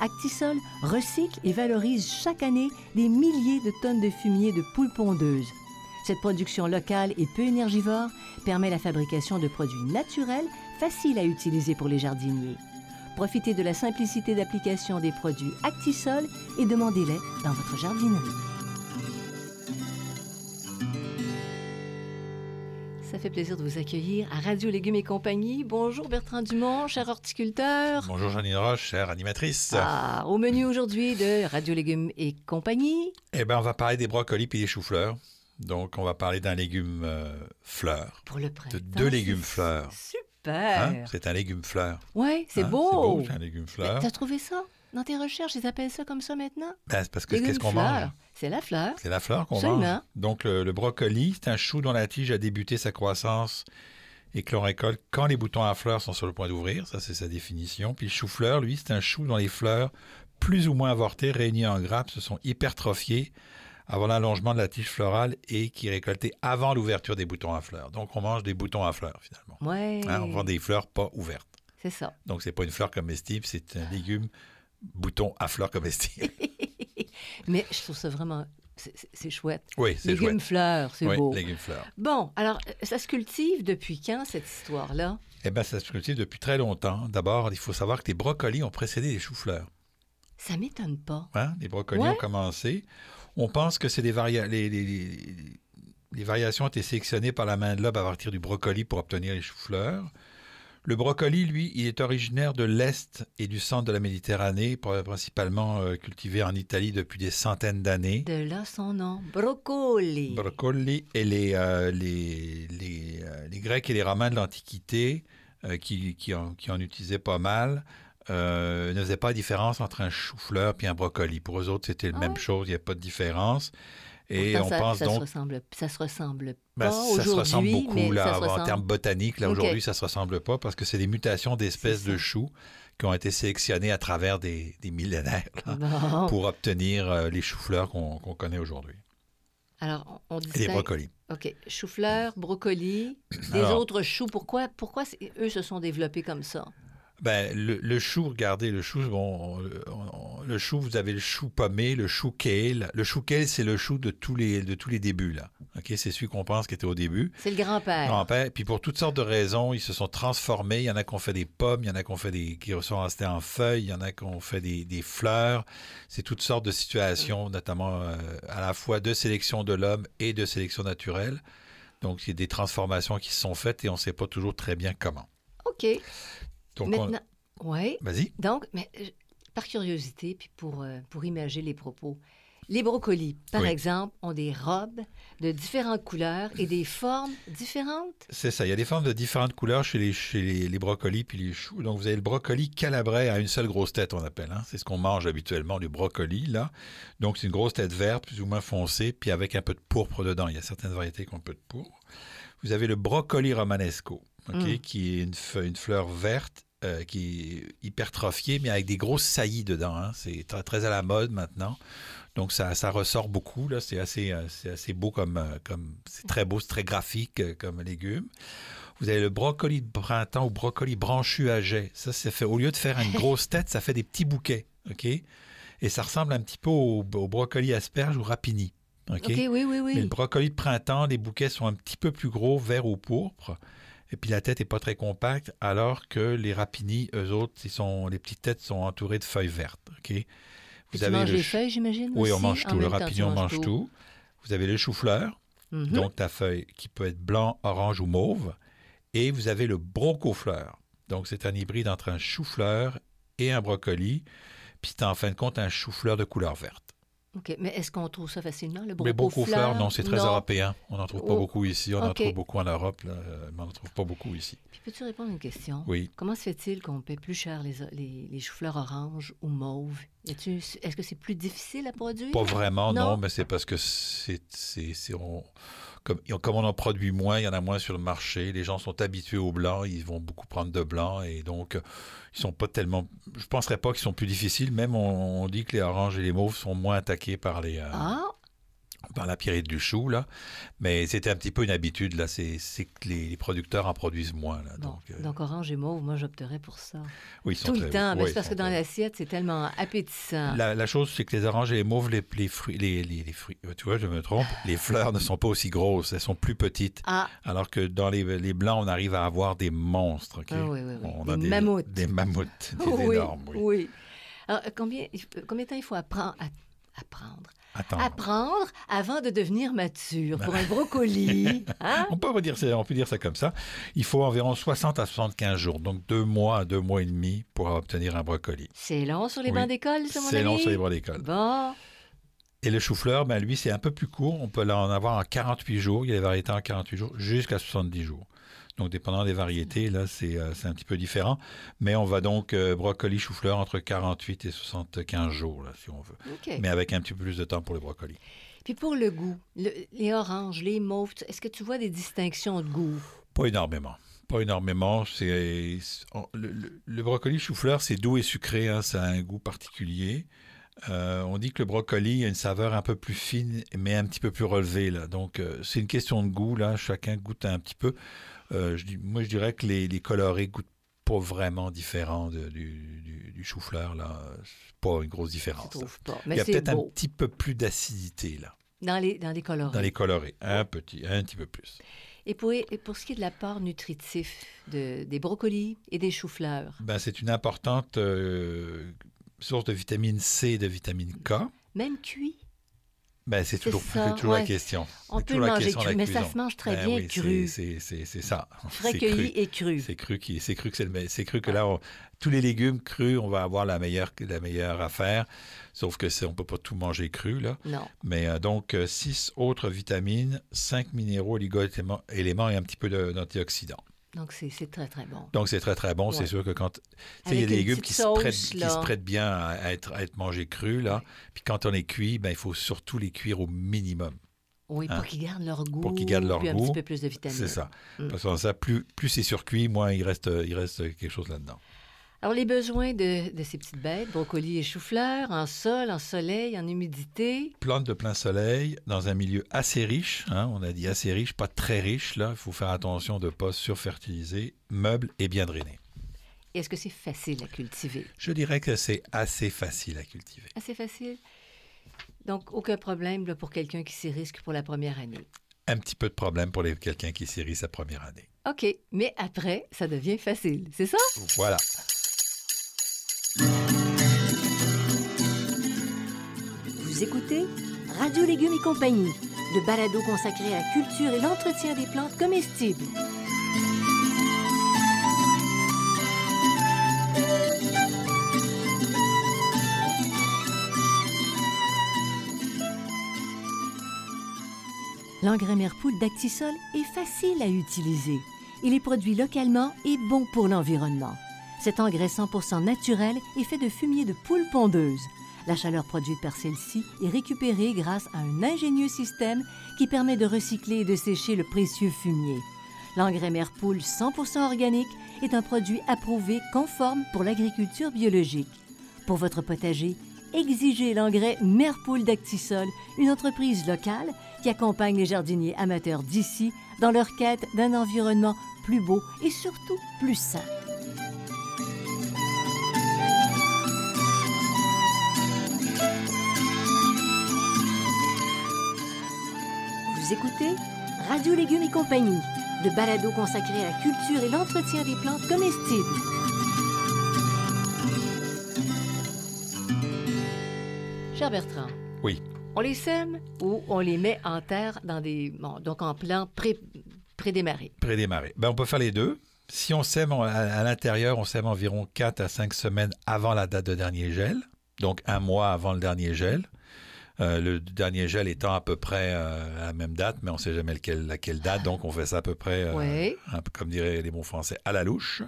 Actisol recycle et valorise chaque année des milliers de tonnes de fumier de poules pondeuses. Cette production locale et peu énergivore permet la fabrication de produits naturels faciles à utiliser pour les jardiniers. Profitez de la simplicité d'application des produits Actisol et demandez-les dans votre jardinerie. Ça fait plaisir de vous accueillir à Radio Légumes et compagnie. Bonjour Bertrand Dumont, cher horticulteur. Bonjour Janine Roche, chère animatrice. Ah, au menu aujourd'hui de Radio Légumes et compagnie. Eh bien, on va parler des brocolis et des choux-fleurs. Donc, on va parler d'un légume euh, fleur. Pour le printemps. De deux c'est légumes fleurs. Super. Hein? C'est un légume fleur. C'est Hein? beau. C'est un légume fleur. T'as trouvé ça dans tes recherches? Ils appellent ça comme ça maintenant? Ben, c'est parce que qu'est-ce qu'on mange? C'est la fleur. C'est la fleur qu'on mange. Donc, le, le brocoli, c'est un chou dont la tige a débuté sa croissance et que l'on récolte quand les boutons à fleurs sont sur le point d'ouvrir. Ça, c'est sa définition. Puis le chou-fleur, lui, c'est un chou dont les fleurs, plus ou moins avortées, réunies en grappes, se sont hypertrophiées avant l'allongement de la tige florale et qui est récolté avant l'ouverture des boutons à fleurs. Donc, on mange des boutons à fleurs, finalement. Ouais. Hein, on vend des fleurs pas ouvertes. C'est ça. Donc, c'est pas une fleur comestible, c'est un légume bouton à fleurs comestible. Mais je trouve ça vraiment. c'est- chouette. oui, c'est Légumes chouette. fleurs, c'est Oui, beau. légumes fleurs. Bon, alors, euh, ça se cultive depuis quand, cette histoire-là? Eh bien, ça se cultive depuis très longtemps. D'abord, il faut savoir que les brocolis ont précédé les choux-fleurs. Ça m'étonne pas. Hein? Les brocolis Ouais. ont commencé. On pense que c'est des varia- les, les- les- les variations ont été sélectionnées par la main de l'homme à partir du brocoli pour obtenir les choux-fleurs. Le brocoli, lui, il est originaire de l'Est et du centre de la Méditerranée, pr- principalement euh, cultivé en Italie depuis des centaines d'années. De là son nom. Brocoli. Brocoli et les, euh, les, les, euh, les Grecs et les Romains de l'Antiquité, euh, qui, qui, en, qui en utilisaient pas mal, euh, ne faisaient pas la différence entre un chou-fleur et un brocoli. Pour eux autres, c'était la Ah même chose, il n'y a pas de différence. Et Pourtant, on ça, pense ça se donc... ressemble, ça se ressemble ben, pas ça se ressemble beaucoup là, en ressemble. termes botaniques. Là, aujourd'hui, ça ne se ressemble pas parce que c'est des mutations d'espèces de choux qui ont été sélectionnées à travers des, des millénaires là, pour obtenir euh, les choux-fleurs qu'on connaît aujourd'hui. Alors, on on Et les brocolis. OK. Chou-fleur, brocoli, des Alors- autres choux. Pourquoi, pourquoi eux se sont développés comme ça? Ben, le, le chou, regardez, le chou, bon, on- on- le chou, vous avez le chou pommé, le chou kale. Le chou kale, c'est le chou de tous les, de tous les débuts, là. OK? C'est celui qu'on pense qui était au début. C'est le grand-père. Grand-père. Puis pour toutes sortes de raisons, ils se sont transformés. Il y en a qui ont fait des pommes, il y en a qui ont fait des, qui sont restés en feuilles, il y en a qui ont fait des, des fleurs. C'est toutes sortes de situations, notamment euh, à la fois de sélection de l'homme et de sélection naturelle. Donc, il y a des transformations qui se sont faites et on ne sait pas toujours très bien comment. OK. Donc, on- Maintenant, oui. vas-y. Donc, mais, euh, par curiosité, puis pour, euh, pour imager les propos, les brocolis, par Oui. exemple, ont des robes de différentes couleurs et des formes différentes? C'est ça. Il y a des formes de différentes couleurs chez les, chez les, les brocolis puis les choux. Donc, vous avez le brocoli calabrais à une seule grosse tête, on appelle. hein. C'est ce qu'on mange habituellement, le brocoli, là. Donc, c'est une grosse tête verte, plus ou moins foncée, puis avec un peu de pourpre dedans. Il y a certaines variétés qui ont un peu de pourpre. Vous avez le brocoli romanesco, OK, Mm. qui est une, une fleur verte euh, qui est hypertrophiée, mais avec des grosses saillies dedans. hein. C'est très, très à la mode maintenant. Donc, ça, ça ressort beaucoup. Là. C'est, assez, euh, c'est assez beau comme... euh, comme c'est très beau, c'est très graphique euh, comme légume. Vous avez le brocoli de printemps ou brocoli branchu à jet. Ça, c'est fait, au lieu de faire une grosse tête, ça fait des petits bouquets. OK? Et ça ressemble un petit peu au, au brocoli asperge ou rapini. OK? OK, oui, oui, Mais le oui. brocoli de printemps, les bouquets sont un petit peu plus gros, vert ou pourpre. Et puis la tête est pas très compacte, alors que les rapinis, eux autres, ils sont, les petites têtes sont entourées de feuilles vertes. OK? Tu manges le les feuilles, j'imagine? Oui, on mange tout. Le rapini, tu on mange tout. Vous avez le chou-fleur, Mhm. donc ta feuille qui peut être blanc, orange ou mauve. Et vous avez le brocofleur. Donc c'est un hybride entre un chou-fleur et un brocoli. Puis c'est en fin de compte un chou-fleur de couleur verte. OK. Mais est-ce qu'on trouve ça facilement, le Mais brocofleur? brocofleur, non, c'est très Non. européen. On n'en trouve pas Oh. beaucoup ici. On en trouve beaucoup en Europe, là, euh, mais on n'en trouve pas beaucoup ici. Puis peux-tu répondre à une question? Oui. Comment se fait-il qu'on paie plus cher les, les, les choux-fleurs oranges ou a-tu- Est-ce que c'est plus difficile à produire? Pas vraiment, non, Non? mais c'est parce que c'est, c'est, c'est- on- comme, on en produit moins, il y en a moins sur le marché. Les gens sont habitués au blanc, ils vont beaucoup prendre de blanc et donc ils sont pas tellement. Je penserais pas qu'ils sont plus difficiles. Même on, on dit que les oranges et les mauves sont moins attaqués par les euh, Ah, par la pierrite du chou là. Mais c'était un petit peu une habitude là. C'est, que les, les producteurs en produisent moins là. bon. Donc, euh, Donc, orange et mauve, moi, j'opterais pour ça. oui, ils sont Tout le temps. mais c'est parce que dans l'assiette, c'est tellement appétissant. La, la chose, c'est que les oranges et les mauves, les, les fruits, les, fruits, euh, tu vois, je me trompe, les fleurs ne sont pas aussi grosses, elles sont plus petites. Ah, Alors que dans les, les blancs, on arrive à avoir des monstres. ah oui, oui, oui. On Des a des mammouths. Des mammouths, des oui, énormes, oui. Alors, combien, combien de temps il faut apprendre, apprendre, Attends. apprendre avant de devenir mature pour un brocoli? Hein? On peut, dire ça, on peut dire ça comme ça. Il faut environ 60 à 75 jours, donc deux mois à deux mois et demi pour obtenir un brocoli. C'est long sur les Oui. bancs d'école, ça, mon C'est long sur les bras d'école. Bon, Et le chou-fleur, ben, lui, c'est un peu plus court. On peut en avoir en 48 jours. Il y a des variétés en 48 jours jusqu'à 70 jours. Donc, dépendant des variétés, là, c'est euh, c'est un petit peu différent. Mais on va donc euh, brocoli, chou-fleur entre 48 et 75 jours, là, si on veut. Mais avec un petit peu plus de temps pour les brocolis. Puis pour le goût, le- les oranges, les mauves, est-ce que tu vois des distinctions de goût? Pas énormément. Pas énormément. C'est le, le- le brocoli chou-fleur, c'est doux et sucré. hein, ça a un goût particulier. Euh, on dit que le brocoli a une saveur un peu plus fine, mais un petit peu plus relevée. Là. Donc, euh, c'est une question de goût. Là. Chacun goûte un petit peu. Euh, je moi, je dirais que les, les colorés goûtent pas vraiment différents de- du, du- du chou-fleur. Là. Pas une grosse Je différence. trouve pas. Il y a peut-être un petit peu plus d'acidité là, Dans les, dans les colorés. dans les colorés. Un petit, un petit peu plus. Et pour, et pour ce qui est de l'apport nutritif de, des brocolis et des choux-fleurs, Ben, c'est une importante euh, source de vitamine C et de vitamine K. même cuit, Ben, c'est toujours, ça, c'est toujours ouais. la question. on peut le manger cru, mais ça se mange très Ben bien oui, cru. c'est- ça. Frais cueilli cru. et cru. C'est cru, qui, cru que le cru que là, on- tous les légumes crus, on va avoir la meilleure, la meilleure affaire. Sauf que on peut pas tout manger cru là. Non. Mais euh, donc euh, six autres vitamines, cinq minéraux, oligo-éléments éléments et un petit peu d'antioxydants. Donc, c'est très, très bon. Donc c'est très très bon. Ouais. C'est sûr que quand tu sais, il y a des légumes qui se, prêtent, sauce, qui là. se prêtent bien à être, à être mangés crus là. Puis quand on les cuit, ben il faut surtout les cuire au minimum. Oui, Hein? pour qu'ils gardent leur goût. Pour qu'ils gardent leur puis un goût. petit peu plus de vitamines. C'est ça. Mm. Parce que ça, plus, plus c'est surcuit, moins il reste, il reste quelque chose là-dedans. Alors, les besoins de, de ces petites bêtes, brocolis et choux-fleurs, en sol, en soleil, en humidité. Plantes de plein soleil dans un milieu assez riche. hein, on a dit assez riche, pas très riche. Là, il faut faire attention de ne pas surfertiliser. Meuble et bien drainé. Est-ce que c'est facile à cultiver? Je dirais que c'est assez facile à cultiver. Assez facile? Donc, aucun problème là, pour quelqu'un qui s'y risque pour la première année? Un petit peu de problème pour quelqu'un qui sérit sa première année. OK, mais après, ça devient facile, c'est ça? Voilà. Écoutez Radio Légumes et compagnie, le balado consacré à la culture et l'entretien des plantes comestibles. L'engrais Merpoule d'Actisol est facile à utiliser. Il est produit localement et bon pour l'environnement. Cet engrais 100% naturel est fait de fumier de poule pondeuse. La chaleur produite par celle-ci est récupérée grâce à un ingénieux système qui permet de recycler et de sécher le précieux fumier. L'engrais Merpoule 100% organique est un produit approuvé conforme pour l'agriculture biologique. Pour votre potager, exigez l'engrais Merpoule d'Actisol, une entreprise locale qui accompagne les jardiniers amateurs d'ici dans leur quête d'un environnement plus beau et surtout plus sain. Vous écoutez Radio Légumes et compagnie, le balado consacré à la culture et l'entretien des plantes comestibles. Cher Bertrand, Oui. On les sème ou on les met en terre dans des. Bon, donc en plan pré, prédémarré. Prédémarré. Ben, on peut faire les deux. Si on sème à, à l'intérieur, on sème environ 4 à 5 semaines avant la date de dernier gel, donc un mois avant le dernier gel. Euh, le dernier gel étant à peu près euh, à la même date, mais on ne sait jamais lequel, laquelle date, donc on fait ça à peu près, euh, Oui. un peu comme diraient les bons français, à la louche.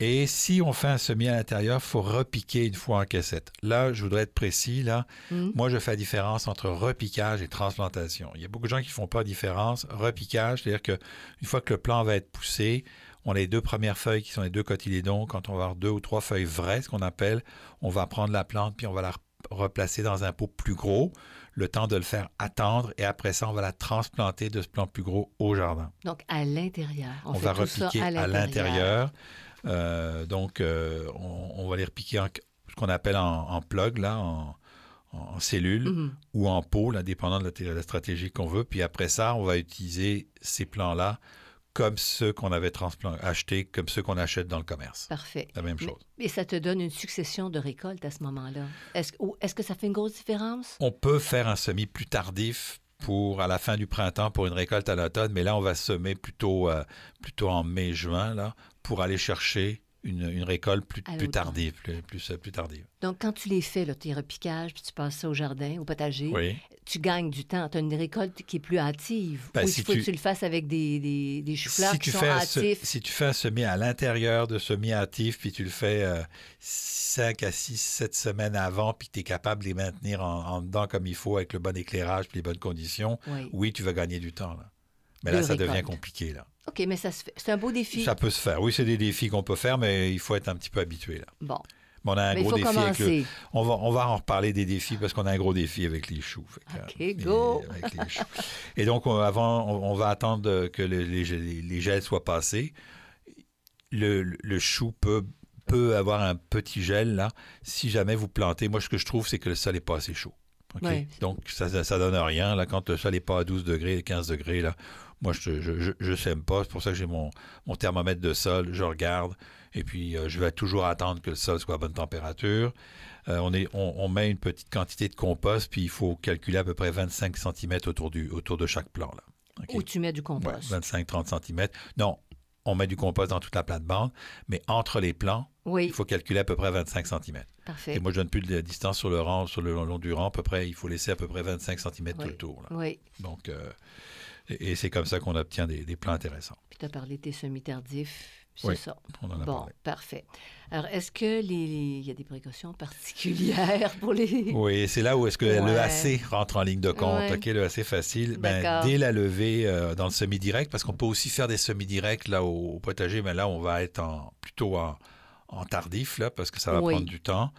Et si on fait un semis à l'intérieur, il faut repiquer une fois en caissette. Là, je voudrais être précis, là, Hmm. moi, je fais la différence entre repiquage et transplantation. Il y a beaucoup de gens qui ne font pas la différence. Repiquage, c'est-à-dire qu'une fois que le plant va être poussé, on a les deux premières feuilles qui sont les deux cotylédons. Quand on va avoir deux ou trois feuilles vraies, ce qu'on appelle, on va prendre la plante puis on va la replacer dans un pot plus gros, le temps de le faire attendre et après ça, on va la transplanter de ce plant plus gros au jardin. Donc à l'intérieur. On, On, fait va tout ça repiquer à l'intérieur. Euh, donc, euh, on, on va les repiquer en ce qu'on appelle en, en plug, là, en, en cellule Mhm. ou en pot, là, dépendant de la, de la stratégie qu'on veut. Puis après ça, on va utiliser ces plants-là comme ceux qu'on avait achetés, comme ceux qu'on achète dans le commerce. Parfait. La même Mais- chose. Et ça te donne une succession de récoltes à ce moment-là. Est-ce que ça fait une grosse différence? On peut faire un semis plus tardif pour à la fin du printemps pour une récolte à l'automne, mais là, on va semer plutôt, euh, plutôt en mai-juin, là, pour aller chercher une, une récolte plus, tardive, plus, plus, plus tardive. Donc, quand tu les fais, là, tes repiquages, puis tu passes ça au jardin, au potager, Oui. Tu gagnes du temps. Tu as une récolte qui est plus hâtive. Ben, Ou si il faut tu- que tu le fasses avec des, des, des choux-fleurs si qui tu, sont fais si tu fais un semis à l'intérieur de semis hâtifs, puis tu le fais 5 à 6, 7 semaines avant, puis tu es capable de les maintenir en, en dedans comme il faut, avec le bon éclairage puis les bonnes conditions, Oui. oui, tu vas gagner du temps. Là. Mais Deux là, ça devient compliqué. Là. OK, mais ça se fait. C'est un beau défi. Ça peut se faire. Oui, c'est des défis qu'on peut faire, mais il faut être un petit peu habitué. Là. Bon. Mais on a un mais gros défi avec le, commencer. on va, on va en reparler des défis parce qu'on a un gros défi avec les choux. Go! et- avec les choux. Et donc, on- avant, on, on va attendre que le- les, gels soient passés. Le, le chou peut, peut avoir un petit gel, là, si jamais vous plantez. Moi, ce que je trouve, c'est que le sol n'est pas assez chaud. Ouais. Donc, ça ne donne rien. Là, quand le sol n'est pas à 12 degrés, 15 degrés, là, moi, je ne je, je, je sème pas. C'est pour ça que j'ai mon, mon thermomètre de sol. Je regarde. Et puis, euh, je vais toujours attendre que le sol soit à bonne température. Euh, on, est, on, on met une petite quantité de compost, puis il faut calculer à peu près 25 cm autour, du, autour de chaque. Là. OK? Où tu mets du compost. 25-30 cm. Non, on met du compost dans toute la plate-bande, mais entre les plants, Oui, il faut calculer à peu près 25 cm. parfait. Et moi, je donne plus de distance sur le rang, sur le long du rang, à peu près, il faut laisser à peu près 25 cm tout Oui. le tour. là. Oui. Donc, euh, et, et c'est comme ça qu'on obtient des, des plants intéressants. Puis tu as parlé de tes semis tardifs. C'est Oui, ça. On en a Bon, parlé. parfait. Alors, est-ce que les, les- y a des précautions particulières pour les... Oui, c'est là où est-ce que Ouais. le AC rentre en ligne de compte. Ouais. OK, le AC facile. Ben, dès la levée euh, dans le semi-direct, parce qu'on peut aussi faire des semi-directs là au, au potager, mais là, on va être en, plutôt en, en tardif, là, parce que ça va Oui. prendre du temps.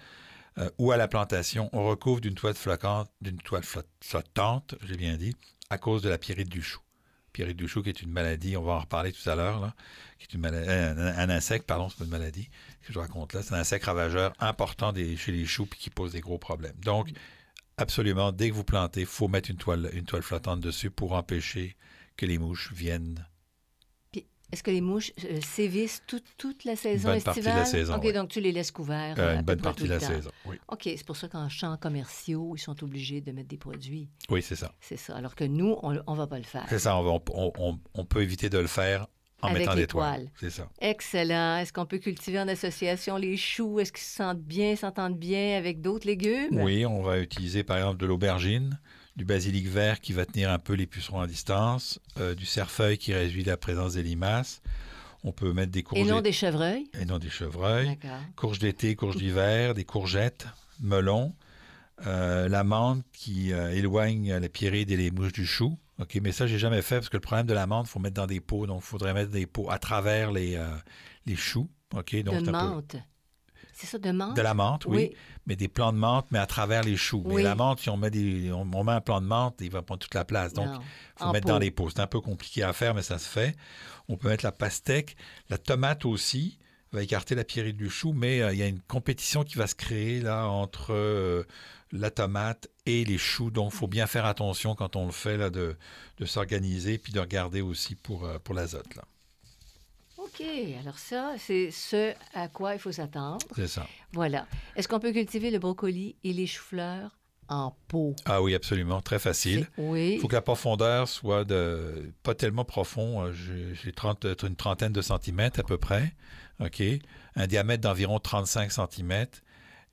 Euh, ou à la plantation, on recouvre d'une toile flottante, d'une toile flot- flottante, j'ai bien dit, à cause de la pyrite du chou. Pyrite du chou, qui est une maladie, on va en reparler tout à l'heure, qui est maladie, un, insecte, pardon, c'est une maladie que je raconte là, c'est un insecte ravageur important des- chez les choux puis qui pose des gros problèmes. Donc, absolument, dès que vous plantez, il faut mettre une toile, une toile flottante dessus pour empêcher que les mouches viennent. Est-ce que les mouches euh, sévissent toute, toute la saison bonne partie de estivale? la saison, OK, oui. donc tu les laisses couverts. euh, une bonne partie tout de la saison. Oui, OK, c'est pour ça qu'en champs commerciaux, ils sont obligés de mettre des produits. oui c'est ça. C'est ça. Alors que nous, on ne va pas le faire. C'est ça, on, va- on- on- on peut éviter de le faire en Avec mettant des toiles. toiles. C'est ça. Excellent. Est-ce qu'on peut cultiver en association les choux? Est-ce qu'ils se sentent bien, s'entendent bien avec d'autres légumes? Oui, on va utiliser par exemple de l'aubergine, du basilic vert qui va tenir un peu les pucerons à distance, euh, du cerfeuil qui réduit la présence des limaces. On peut mettre des Et courgettes non des chevreuils? et non des chevreuils. Courges d'été, courges d'hiver, des courgettes, melons, euh, l'amande qui euh, éloigne les pyrides et les mouches du chou. OK, mais ça, j'ai jamais fait parce que le problème de l'amande, il faut mettre dans des pots. Donc, il faudrait mettre des pots à travers les, les choux. OK, donc de peu- menthe. C'est ça, de menthe? De la menthe, oui, mais des plants de menthe, mais à travers les choux. Oui. Mais la menthe, si on met, des, on, on met un plant de menthe, il va prendre toute la place. Donc, il faut En mettre pot. dans les pots. C'est un peu compliqué à faire, mais ça se fait. On peut mettre la pastèque, la tomate aussi va écarter la pyrite du chou, mais euh, il y a une compétition qui va se créer là entre euh, la tomate et les choux. Donc, il faut bien faire attention quand on le fait là, de, de s'organiser puis de regarder aussi pour, euh, pour l'azote. là. OK. Alors ça, c'est ce à quoi il faut s'attendre. C'est ça. Voilà. Est-ce qu'on peut cultiver le brocoli et les choux-fleurs en pot? Ah oui, absolument, très facile. Oui. Il faut que la profondeur soit de pas tellement profond. euh, J'ai j'ai 30 une trentaine de centimètres à peu près. OK. Un diamètre d'environ 35 centimètres.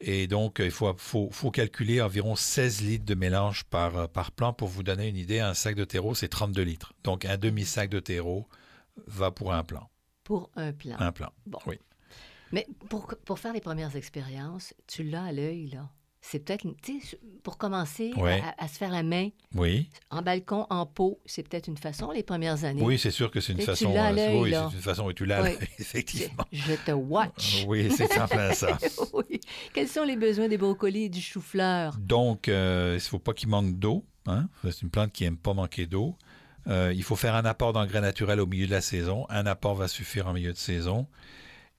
Et donc, euh, il faut, faut, faut calculer environ 16 litres de mélange par, euh, par plant pour vous donner une idée. Un sac de terreau, c'est 32 litres. Donc, un demi-sac de terreau va pour un plant. Pour un plan. Un plant. Bon. Oui. Mais pour, pour faire les premières expériences, tu l'as à l'œil, là. C'est peut-être, tu sais, pour commencer à- Ouais. à, à se faire la main Oui. en balcon, en pot, c'est peut-être une façon les premières années. Oui, c'est sûr que c'est une Et tu façon. l'as à euh, l'œil, oui, là. c'est une façon où tu l'as, Oui. effectivement. Je te watch. Oui, c'est en plein ça. oui. Quels sont les besoins des brocolis et du chou-fleur? Donc, euh, il ne faut pas qu'il manque d'eau. hein? C'est une plante qui n'aime pas manquer d'eau. Euh, il faut faire un apport d'engrais naturel au milieu de la saison. Un apport va suffire en milieu de saison.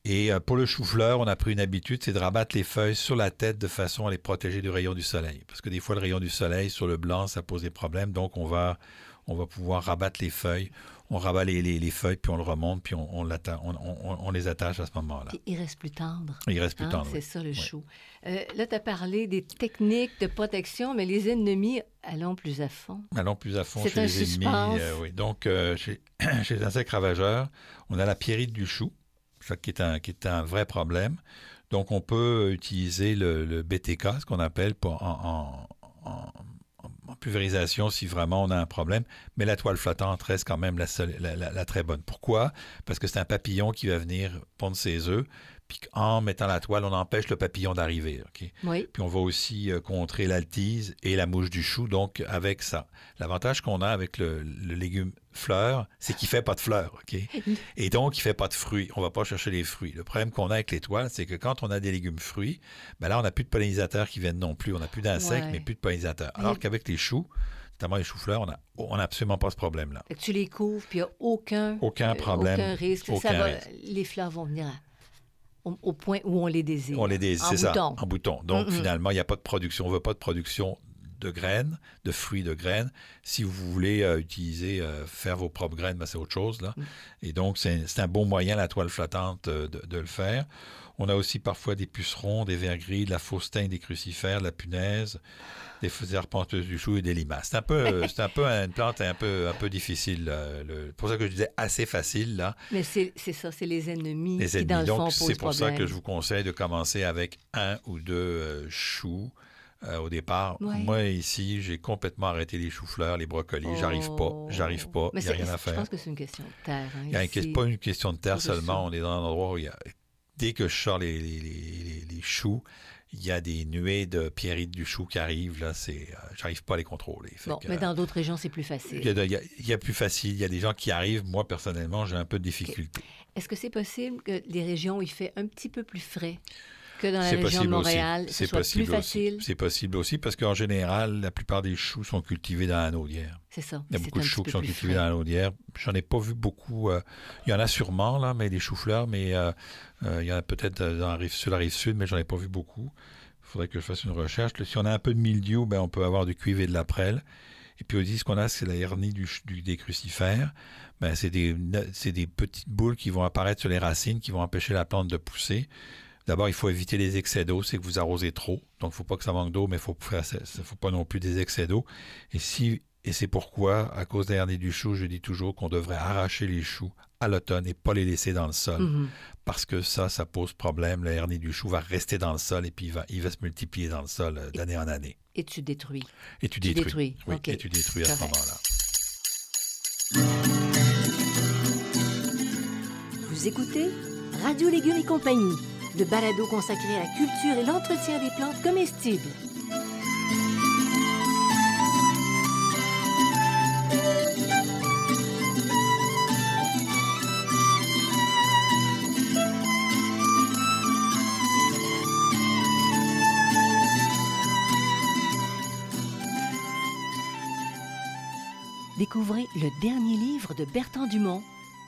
Et euh, pour le chou-fleur, on a pris une habitude, c'est de rabattre les feuilles sur la tête de façon à les protéger du rayon du soleil. Parce que des fois, le rayon du soleil sur le blanc, ça pose des problèmes. Donc, on va, on va pouvoir rabattre les feuilles. On rabat les, les- les feuilles, puis on le remonte, puis on, on les attache à ce moment-là. Il reste plus tendre. Il reste plus Hein, tendre. c'est oui. ça le Oui. chou. Euh, là, tu as parlé des techniques de protection, mais les ennemis, allons plus à fond. Allons plus à fond chez un les suspense. ennemis. euh, oui. Donc, euh, chez, chez les insectes ravageurs, on a la pierrite du chou, ça qui est un, qui est un vrai problème. Donc, on peut utiliser le, le BTK, ce qu'on appelle pour, en, en- en- en pulvérisation si vraiment on a un problème. Mais la toile flottante reste quand même la, la très bonne. Pourquoi? Parce que c'est un papillon qui va venir pondre ses œufs. Puis en mettant la toile, on empêche le papillon d'arriver. Oui. Puis on va aussi euh, contrer l'altise et la mouche du chou, donc avec ça. L'avantage qu'on a avec le, le légume fleur, c'est qu'il fait pas de fleurs, OK? Et donc, il fait pas de fruits. On va pas chercher les fruits. Le problème qu'on a avec l'étoile, c'est que quand on a des légumes fruits, ben là, on n'a plus de pollinisateurs qui viennent non plus. On n'a plus d'insectes, Ouais. mais plus de pollinisateurs. Alors qu'avec les choux, notamment les choux-fleurs, on n'a on a absolument pas ce problème-là. Tu les couvres, puis il n'y a aucun, Aucun euh, problème. aucun risque. Ça aucun va- risque. les fleurs vont venir à- au, point où on les désire. On les dé- En c'est ça, bouton. en bouton. Donc, finalement, il n'y a pas de production. On ne veut pas de production de graines, de fruits de graines. Si vous voulez euh, utiliser, euh, faire vos propres graines, ben, c'est autre chose. Là. Mm. Et donc, c'est un bon moyen, la toile flottante, euh, de, de le faire. On a aussi parfois des pucerons, des vers gris, de la fausse teigne, des crucifères, de la punaise, des feux arpenteuses du chou et des limaces. C'est un peu, euh, c'est un peu une plante un peu, un peu difficile. là. Le- pour ça que je disais assez facile, là. Mais c'est c'est ça, c'est les ennemis Les qui, ennemis. dans le fond, Donc, c'est pour ça que je vous conseille de commencer avec un ou deux euh, choux euh, au départ. Ouais. Moi, ici, j'ai complètement arrêté les choux-fleurs, les brocolis. J'arrive pas. Oh. J'arrive pas. Il n'y a rien à Je faire. pense que c'est une question de terre. hein, Il n'y a pas une question de terre seulement. On est dans un endroit où il y a... Dès que je sors les- les- les choux, il y a des nuées de pierrites du chou qui arrivent. Là, c'est, euh, j'arrive pas à les contrôler. Bon, que, mais euh, dans d'autres régions, c'est plus il y, facile. a, de- il y a- il y a plus facile. Il y a des gens qui arrivent. Moi, personnellement, j'ai un peu de difficulté. Est-ce que c'est possible que les régions où il fait un petit peu plus frais que dans la C'est région de possible Montréal, C'est possible plus facile? C'est possible aussi parce qu'en général, la plupart des choux sont cultivés dans la naudière. C'est ça. Il y a beaucoup de choux qui sont cultivés frais. dans la naudière. J'en ai pas vu beaucoup. euh, il y en a sûrement, là, mais des choux-fleurs, mais euh, euh, il y en a peut-être sur la rive sud, mais j'en ai pas vu beaucoup. Il faudrait que je fasse une recherche. Si on a un peu de mildiou, ben, on peut avoir du cuivre et de la prêle. Et puis aussi, ce qu'on a, c'est la hernie du, ch- du- des crucifères. Ben, c'est des, c'est des petites boules qui vont apparaître sur les racines, qui vont empêcher la plante de pousser. D'abord, il faut éviter les excès d'eau, c'est que vous arrosez trop. Donc, il ne faut pas que ça manque d'eau, mais il faut faire, ça- ça- faut pas non plus des excès d'eau. Et si, et c'est pourquoi, à cause des hernies du chou, je dis toujours qu'on devrait arracher les choux à l'automne et pas les laisser dans le sol. Mhm. Parce que ça, ça pose problème. La hernie du chou va rester dans le sol et puis il va, il va se multiplier dans le sol euh, d'année en année. Et tu détruis. Et tu Tu détruis. détruis, Oui, OK. et tu détruis à ce moment-là. Vous écoutez Radio Légumes et compagnie, le balado consacré à la culture et l'entretien des plantes comestibles. Découvrez le dernier livre de Bertrand Dumont,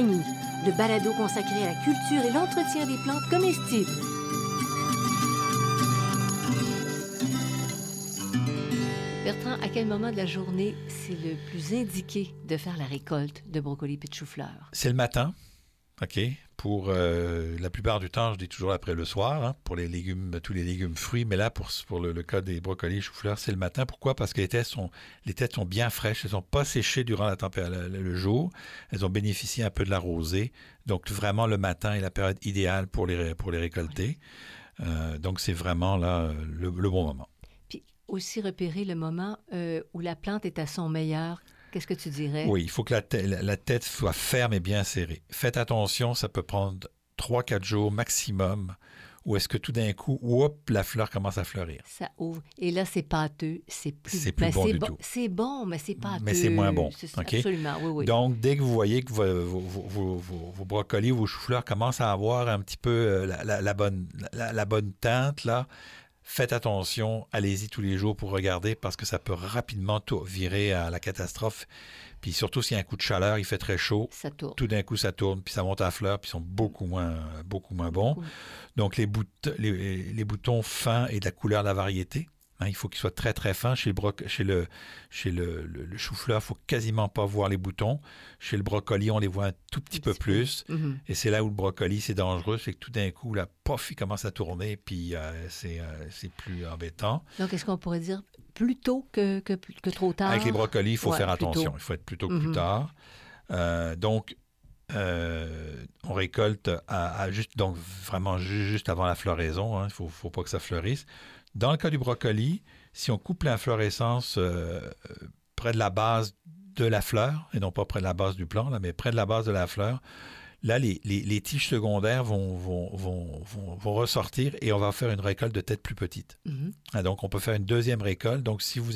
Compagnie, le balado consacré à la culture et l'entretien des plantes comestibles. Bertrand, à quel moment de la journée c'est le plus indiqué de faire la récolte de brocolis et de chou-fleur? C'est le matin, OK? Pour euh, la plupart du temps, je dis toujours après le soir, hein, pour les légumes, tous les légumes fruits, mais là, pour, pour le, cas des brocolis et chou-fleurs, c'est le matin. Pourquoi? Parce que les têtes sont, les têtes sont bien fraîches, elles ne sont pas séchées durant la température, le, jour, elles ont bénéficié un peu de la rosée. Donc, vraiment, le matin est la période idéale pour les, pour les récolter. Euh, donc, c'est vraiment là le, le bon moment aussi repérer le moment euh, où la plante est à son meilleur. Qu'est-ce que tu dirais? Oui, il faut que la, la, tête soit ferme et bien serrée. Faites attention, ça peut prendre 3-4 jours maximum ou est-ce que tout d'un coup, hop, la fleur commence à fleurir? Ça ouvre. Et là, c'est pâteux, c'est plus, c'est plus bon du tout. C'est bon, mais c'est pâteux. Mais c'est moins bon. Absolument, oui, oui. Donc, dès que vous voyez que vos, vos, vos, brocolis, vos choux-fleurs commencent à avoir un petit peu euh, la, la bonne, la, bonne teinte, là, faites attention, allez-y tous les jours pour regarder parce que ça peut rapidement tout virer à la catastrophe. Puis surtout s'il y a un coup de chaleur, il fait très chaud, tout d'un coup ça tourne, puis ça monte à fleur, puis ils sont beaucoup moins, beaucoup moins bons. Donc les, les, boutons fins et de la couleur de la variété. Hein, il faut qu'il soit très très fin. Chez le, chez le, chez le, le, chou-fleur, il faut quasiment pas voir les boutons. Chez le brocoli, on les voit un tout petit, peu plus. Mm-hmm. Et c'est là où le brocoli, c'est dangereux, c'est que tout d'un coup, la pof, il commence à tourner, puis euh, euh, c'est plus embêtant. Donc, est-ce qu'on pourrait dire plus tôt que, que, que, trop tard? Avec les brocolis, il faut faire attention. Il faut être plutôt que plus mm-hmm. tard. Euh, donc, on récolte à, juste, donc vraiment juste avant la floraison. Hein. Il ne faut, faut, pas que ça fleurisse. Dans le cas du brocoli, si on coupe l'inflorescence euh, près de la base de la fleur, et non pas près de la base du plant, là, mais près de la base de la fleur, là, les, tiges secondaires vont, vont, vont, ressortir et on va faire une récolte de tête plus petite. Mm-hmm. Ah, donc, on peut faire une deuxième récolte. Donc, si vous,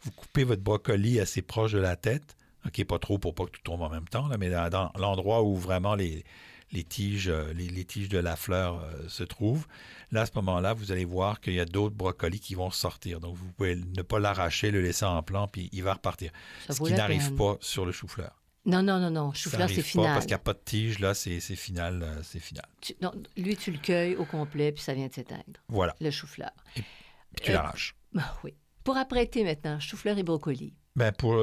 vous coupez votre brocoli assez proche de la tête, OK, pas trop pour pas que tout tombe en même temps, là, mais dans l'endroit où vraiment les, les tiges, euh, les, tiges de la fleur euh, se trouvent. Là, à ce moment-là, vous allez voir qu'il y a d'autres brocolis qui vont sortir. Donc, vous pouvez ne pas l'arracher, le laisser en plan, puis il va repartir. ce qui n'arrive pas sur le chou-fleur. Non, non, non, non. Chou-fleur, c'est final. Pas parce qu'il n'y a pas de tige, là, c'est final. Euh, c'est final. non, lui, tu le cueilles au complet, puis ça vient de s'éteindre. Voilà. Le chou-fleur. puis tu l'arraches. Bah oui. Pour apprêter maintenant, chou-fleur et brocoli. Ben pour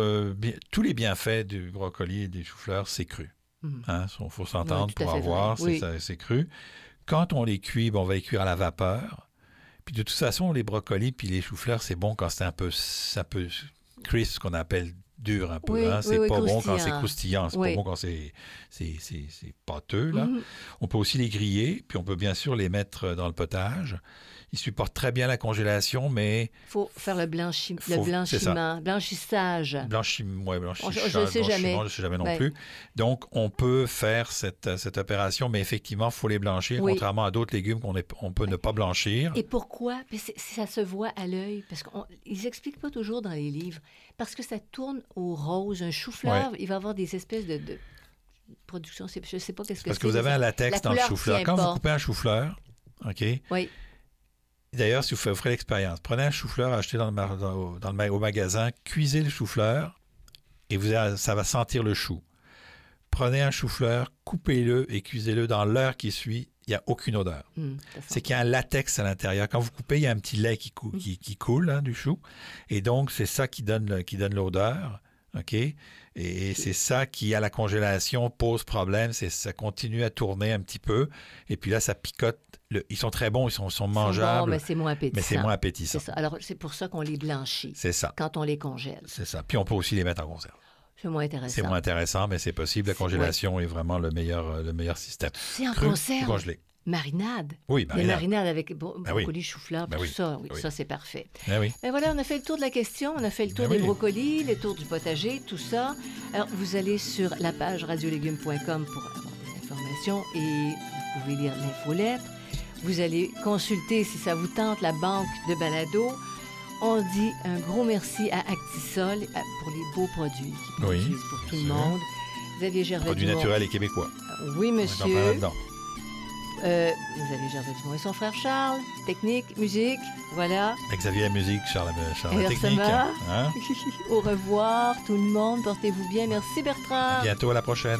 tous les bienfaits du brocoli et des choux-fleurs, c'est cru. Il mhm. hein, faut s'entendre pour avoir, c'est cru. Quand on les cuit, on va les cuire à la vapeur. Puis de toute façon, les brocolis puis les choux-fleurs, c'est bon quand c'est un peu, un peu crisp, ce qu'on appelle dur un peu. Hein. C'est pas bon quand c'est croustillant, c'est pas bon quand c'est pâteux. Là. Mhm. On peut aussi les griller, puis on peut bien sûr les mettre dans le potage. Il supporte très bien la congélation, mais... Il faut faire le, blanchi... le blanchiment, blanchissage. Blanchiment, ouais, blanchissage, je ne sais jamais. Je ne sais jamais non plus. Donc, on peut faire cette, cette opération, mais effectivement, il faut les blanchir, contrairement à d'autres légumes qu'on on peut ne pas blanchir. Et pourquoi? Ça se voit à l'œil, parce qu'ils n'expliquent pas toujours dans les livres. Parce que ça tourne au rose. Un chou-fleur, il va avoir des espèces de... production, je ne sais pas qu'est-ce que c'est. Parce que vous avez un latex dans le chou-fleur. Quand vous coupez un chou-fleur, OK? Oui. D'ailleurs, si vous ferez l'expérience, prenez un chou-fleur acheté dans le, dans, le, au magasin, cuisez le chou-fleur et vous, ça va sentir le chou. Prenez un chou-fleur, coupez-le et cuisez-le dans l'heure qui suit. Il n'y a aucune odeur. Mmh, c'est qu'il y a un latex à l'intérieur. Quand vous coupez, il y a un petit lait qui, mmh. qui, coule hein, du chou. Et donc, c'est ça qui donne, qui donne l'odeur. OK? Et c'est ça qui, à la congélation, pose problème. C'est ça continue à tourner un petit peu. Et puis là, ça picote. ils sont très bons, ils sont, sont mangeables. mais c'est moins appétissant. Mais c'est moins appétissant. Alors, c'est pour ça qu'on les blanchit. C'est ça. Quand on les congèle. C'est ça. Puis on peut aussi les mettre en conserve. C'est moins intéressant. C'est moins intéressant, mais c'est possible. La congélation est vraiment le meilleur, le meilleur système. C'est en conserve. Congelé. Marinade. Oui, marinade. Les marinades avec ben brocolis, chou-fleur, ben tout ça. Oui, ça, c'est parfait. Ben oui. Ben voilà, on a fait le tour de la question, on a fait le tour des brocolis, le tour du potager, tout ça. Alors, vous allez sur la page radiolégumes.com pour avoir des informations et vous pouvez lire l'infolettre. Vous allez consulter, si ça vous tente, la banque de balado. On dit un gros merci à Actisol pour les beaux produits qu'ils oui, pour tout le monde. Xavier Gervais. Produits naturels et québécois. Oui, monsieur. Euh, vous avez Gervais Dumont et son frère Charles. Technique, musique, voilà. Xavier Musique, Charles, Charles Et Technique. Hein? Au revoir tout le monde, portez-vous bien. Merci Bertrand. À bientôt, à la prochaine.